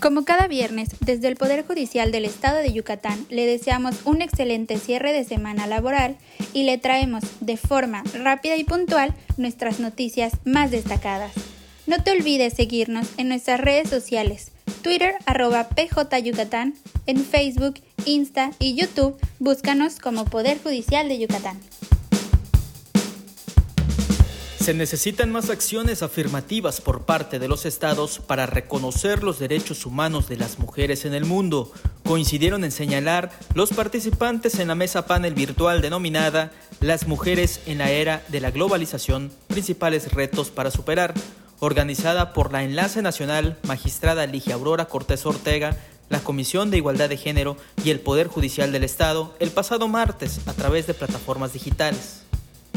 Como cada viernes, desde el Poder Judicial del Estado de Yucatán le deseamos un excelente cierre de semana laboral y le traemos de forma rápida y puntual nuestras noticias más destacadas. No te olvides seguirnos en nuestras redes sociales, Twitter arroba PJ Yucatán, en Facebook, Insta y YouTube, búscanos como Poder Judicial de Yucatán. Se necesitan más acciones afirmativas por parte de los estados para reconocer los derechos humanos de las mujeres en el mundo, coincidieron en señalar los participantes en la mesa panel virtual denominada Las mujeres en la era de la globalización, principales retos para superar, organizada por la Enlace Nacional Magistrada Ligia Aurora Cortés Ortega, la Comisión de Igualdad de Género y el Poder Judicial del Estado el pasado martes a través de plataformas digitales.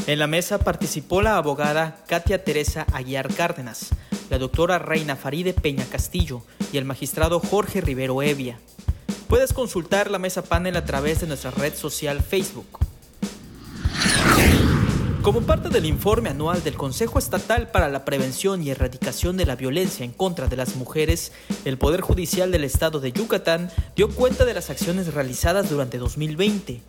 En la mesa participó la abogada Katia Teresa Aguiar Cárdenas, la doctora Reina Faride Peña Castillo y el magistrado Jorge Rivero Evia. Puedes consultar la mesa panel a través de nuestra red social Facebook. Como parte del informe anual del Consejo Estatal para la Prevención y Erradicación de la Violencia en contra de las Mujeres, el Poder Judicial del Estado de Yucatán dio cuenta de las acciones realizadas durante 2020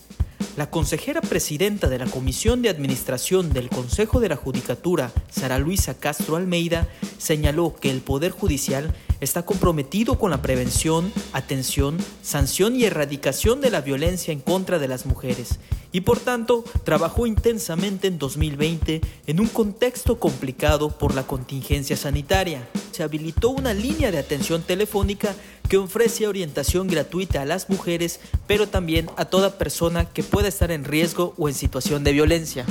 la consejera presidenta de la Comisión de Administración del Consejo de la Judicatura, Sara Luisa Castro Almeida, señaló que el Poder Judicial está comprometido con la prevención, atención, sanción y erradicación de la violencia en contra de las mujeres y por tanto trabajó intensamente en 2020 en un contexto complicado por la contingencia sanitaria. Se habilitó una línea de atención telefónica que ofrece orientación gratuita a las mujeres, pero también a toda persona que pueda estar en riesgo o en situación de violencia.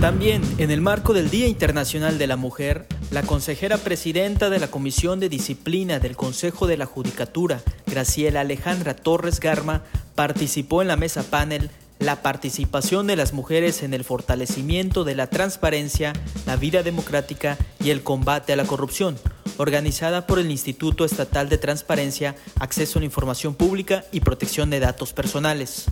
También, en el marco del Día Internacional de la Mujer, la consejera presidenta de la Comisión de Disciplina del Consejo de la Judicatura, Graciela Alejandra Torres Garma, participó en la mesa panel la participación de las mujeres en el fortalecimiento de la transparencia, la vida democrática y el combate a la corrupción, organizada por el Instituto Estatal de Transparencia, Acceso a la Información Pública y Protección de Datos Personales.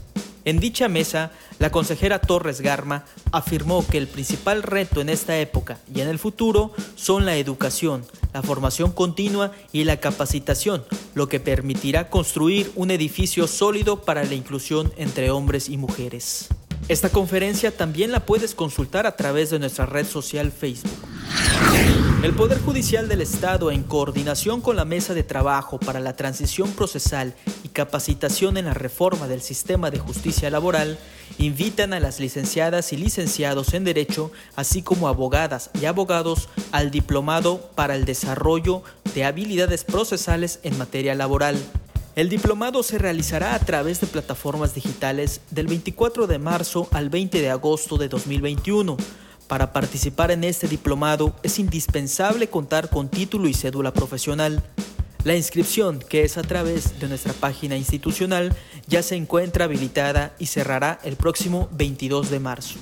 En dicha mesa, la consejera Torres Garma afirmó que el principal reto en esta época y en el futuro son la educación, la formación continua y la capacitación, lo que permitirá construir un edificio sólido para la inclusión entre hombres y mujeres. Esta conferencia también la puedes consultar a través de nuestra red social Facebook. El Poder Judicial del Estado, en coordinación con la Mesa de Trabajo para la Transición Procesal y Capacitación en la Reforma del Sistema de Justicia Laboral, invitan a las licenciadas y licenciados en Derecho, así como abogadas y abogados, al Diplomado para el Desarrollo de Habilidades Procesales en Materia Laboral. El diplomado se realizará a través de plataformas digitales del 24 de marzo al 20 de agosto de 2021 para participar en este diplomado es indispensable contar con título y cédula profesional. La inscripción, que es a través de nuestra página institucional, ya se encuentra habilitada y cerrará el próximo 22 de marzo.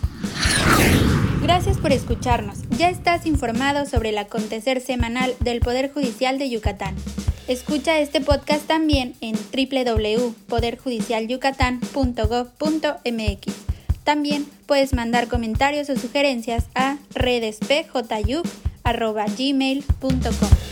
Gracias por escucharnos. Ya estás informado sobre el acontecer semanal del Poder Judicial de Yucatán. Escucha este podcast también en www.poderjudicialyucatán.gov.mx. También puedes mandar comentarios o sugerencias a redespjyuk.gmail.com.